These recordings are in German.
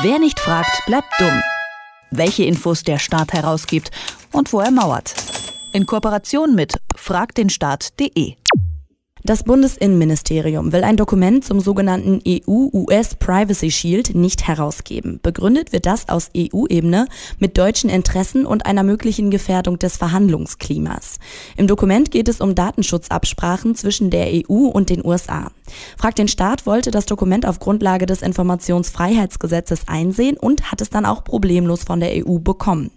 Wer nicht fragt, bleibt dumm. Welche Infos der Staat herausgibt und wo er mauert. In Kooperation mit fragdenstaat.de. Das Bundesinnenministerium will ein Dokument zum sogenannten EU-US Privacy Shield nicht herausgeben. Begründet wird das aus EU-Ebene mit deutschen Interessen und einer möglichen Gefährdung des Verhandlungsklimas. Im Dokument geht es um Datenschutzabsprachen zwischen der EU und den USA. Fragt den Staat wollte das Dokument auf Grundlage des Informationsfreiheitsgesetzes einsehen und hat es dann auch problemlos von der EU bekommen.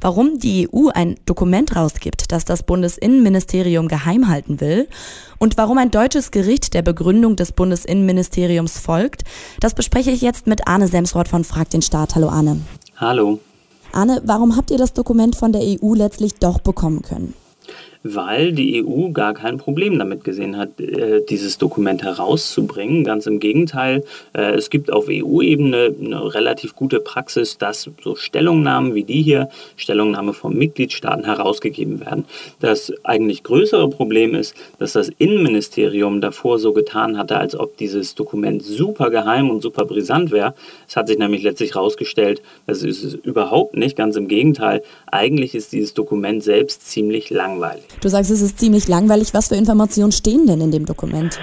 Warum die EU ein Dokument rausgibt, das das Bundesinnenministerium geheim halten will und warum ein deutsches Gericht der Begründung des Bundesinnenministeriums folgt, das bespreche ich jetzt mit Arne Semsroth von Frag den Staat. Hallo Arne. Hallo. Arne, warum habt ihr das Dokument von der EU letztlich doch bekommen können? Weil die EU gar kein Problem damit gesehen hat, äh, dieses Dokument herauszubringen. Ganz im Gegenteil, äh, es gibt auf EU-Ebene eine relativ gute Praxis, dass so Stellungnahmen wie die hier, Stellungnahme von Mitgliedstaaten herausgegeben werden. Das eigentlich größere Problem ist, dass das Innenministerium davor so getan hatte, als ob dieses Dokument super geheim und super brisant wäre. Es hat sich nämlich letztlich herausgestellt, das ist es überhaupt nicht. Ganz im Gegenteil, eigentlich ist dieses Dokument selbst ziemlich langweilig. Du sagst, es ist ziemlich langweilig. Was für Informationen stehen denn in dem Dokument?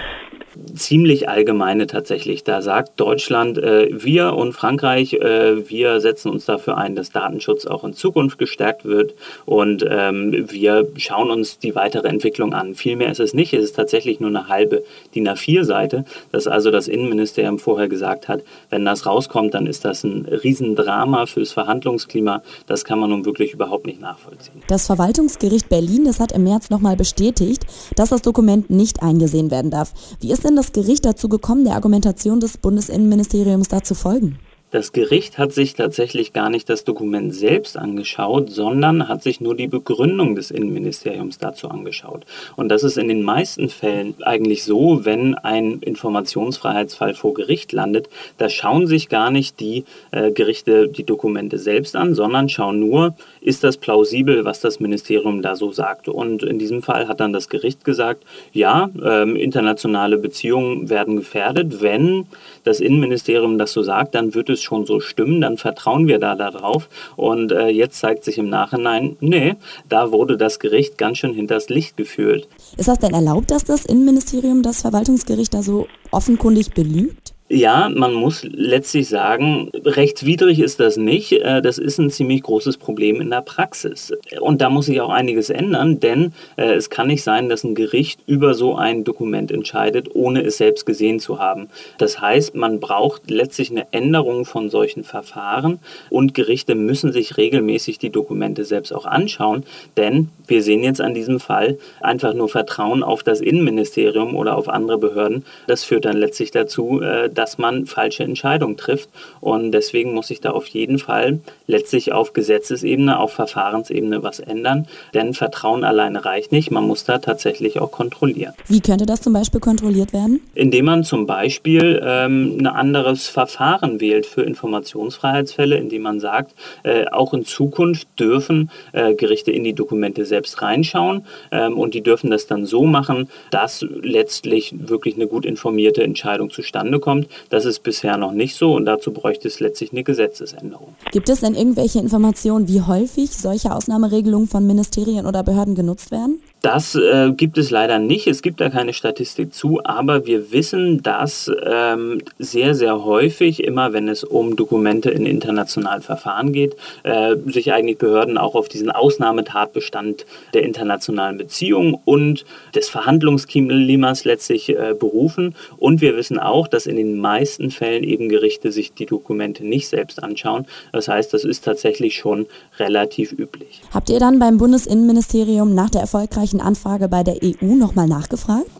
Ziemlich allgemeine tatsächlich. Da sagt Deutschland, äh, wir und Frankreich, äh, wir setzen uns dafür ein, dass Datenschutz auch in Zukunft gestärkt wird und ähm, wir schauen uns die weitere Entwicklung an. Vielmehr ist es nicht, es ist tatsächlich nur eine halbe DIN A4-Seite, dass also das Innenministerium vorher gesagt hat, wenn das rauskommt, dann ist das ein Riesendrama fürs Verhandlungsklima. Das kann man nun wirklich überhaupt nicht nachvollziehen. Das Verwaltungsgericht Berlin, das hat im März nochmal bestätigt, dass das Dokument nicht eingesehen werden darf. Wie ist denn das Gericht dazu gekommen, der Argumentation des Bundesinnenministeriums da zu folgen? Das Gericht hat sich tatsächlich gar nicht das Dokument selbst angeschaut, sondern hat sich nur die Begründung des Innenministeriums dazu angeschaut. Und das ist in den meisten Fällen eigentlich so, wenn ein Informationsfreiheitsfall vor Gericht landet, da schauen sich gar nicht die äh, Gerichte die Dokumente selbst an, sondern schauen nur, ist das plausibel, was das Ministerium da so sagt. Und in diesem Fall hat dann das Gericht gesagt, ja, äh, internationale Beziehungen werden gefährdet. Wenn das Innenministerium das so sagt, dann wird es es schon so stimmen, dann vertrauen wir da darauf. Und äh, jetzt zeigt sich im Nachhinein, nee, da wurde das Gericht ganz schön hinters Licht geführt. Ist das denn erlaubt, dass das Innenministerium das Verwaltungsgericht da so offenkundig belügt? Ja, man muss letztlich sagen, rechtswidrig ist das nicht. Äh, das ist ein ziemlich großes Problem in der Praxis. Und da muss sich auch einiges ändern, denn äh, es kann nicht sein, dass ein Gericht über so ein Dokument entscheidet, ohne es selbst gesehen zu haben. Das heißt, man braucht letztlich eine Änderung von solchen Verfahren und Gerichte müssen sich regelmäßig die Dokumente selbst auch anschauen, denn wir sehen jetzt an diesem Fall einfach nur Vertrauen auf das Innenministerium oder auf andere Behörden. Das führt dann letztlich dazu, äh, dass man falsche Entscheidungen trifft. Und deswegen muss sich da auf jeden Fall letztlich auf Gesetzesebene, auf Verfahrensebene was ändern. Denn Vertrauen alleine reicht nicht. Man muss da tatsächlich auch kontrollieren. Wie könnte das zum Beispiel kontrolliert werden? Indem man zum Beispiel ähm, ein anderes Verfahren wählt für Informationsfreiheitsfälle, indem man sagt, äh, auch in Zukunft dürfen äh, Gerichte in die Dokumente selbst reinschauen ähm, und die dürfen das dann so machen, dass letztlich wirklich eine gut informierte Entscheidung zustande kommt. Das ist bisher noch nicht so und dazu bräuchte es letztlich eine Gesetzesänderung. Gibt es denn irgendwelche Informationen, wie häufig solche Ausnahmeregelungen von Ministerien oder Behörden genutzt werden? Das äh, gibt es leider nicht. Es gibt da keine Statistik zu, aber wir wissen, dass ähm, sehr, sehr häufig, immer wenn es um Dokumente in internationalen Verfahren geht, äh, sich eigentlich Behörden auch auf diesen Ausnahmetatbestand der internationalen Beziehungen und des Verhandlungsklimas letztlich äh, berufen. Und wir wissen auch, dass in den meisten Fällen eben Gerichte sich die Dokumente nicht selbst anschauen. Das heißt, das ist tatsächlich schon relativ üblich. Habt ihr dann beim Bundesinnenministerium nach der erfolgreichen solchen Anfrage bei der EU nochmal nachgefragt?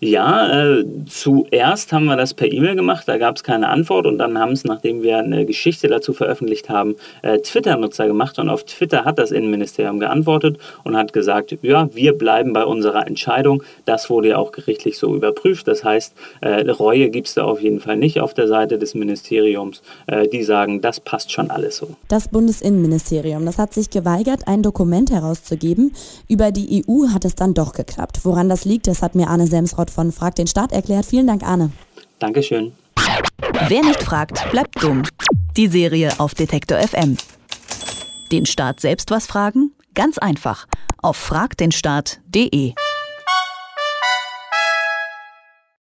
Ja, äh, zuerst haben wir das per E-Mail gemacht, da gab es keine Antwort und dann haben es, nachdem wir eine Geschichte dazu veröffentlicht haben, äh, Twitter-Nutzer gemacht und auf Twitter hat das Innenministerium geantwortet und hat gesagt, ja, wir bleiben bei unserer Entscheidung. Das wurde ja auch gerichtlich so überprüft. Das heißt, äh, Reue gibt es da auf jeden Fall nicht auf der Seite des Ministeriums. Äh, die sagen, das passt schon alles so. Das Bundesinnenministerium, das hat sich geweigert, ein Dokument herauszugeben. Über die EU hat es dann doch geklappt. Woran das liegt, das hat mir Arne Hansrott von Frag den Staat erklärt. Vielen Dank, Arne. Dankeschön. Wer nicht fragt, bleibt dumm. Die Serie auf Detektor FM. Den Staat selbst was fragen? Ganz einfach. Auf fragdenstaat.de.